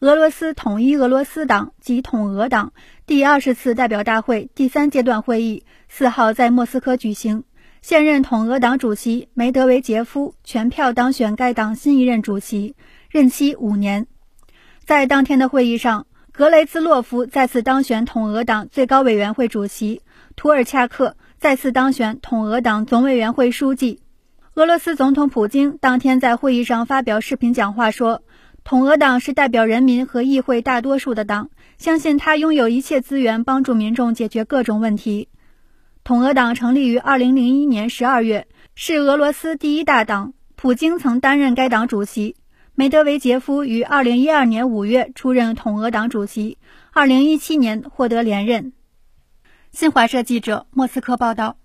俄罗斯统一俄罗斯党及统俄党第二十次代表大会第三阶段会议四号在莫斯科举行，现任统俄党主席梅德韦杰夫全票当选该党新一任主席，任期五年。在当天的会议上，格雷兹洛夫再次当选统俄党最高委员会主席，图尔恰克再次当选统俄党总委员会书记。俄罗斯总统普京当天在会议上发表视频讲话说。统俄党是代表人民和议会大多数的党，相信他拥有一切资源帮助民众解决各种问题。统俄党成立于2001年12月，是俄罗斯第一大党。普京曾担任该党主席。梅德韦杰夫于2012年5月出任统俄党主席，2017年获得连任。新华社记者莫斯科报道。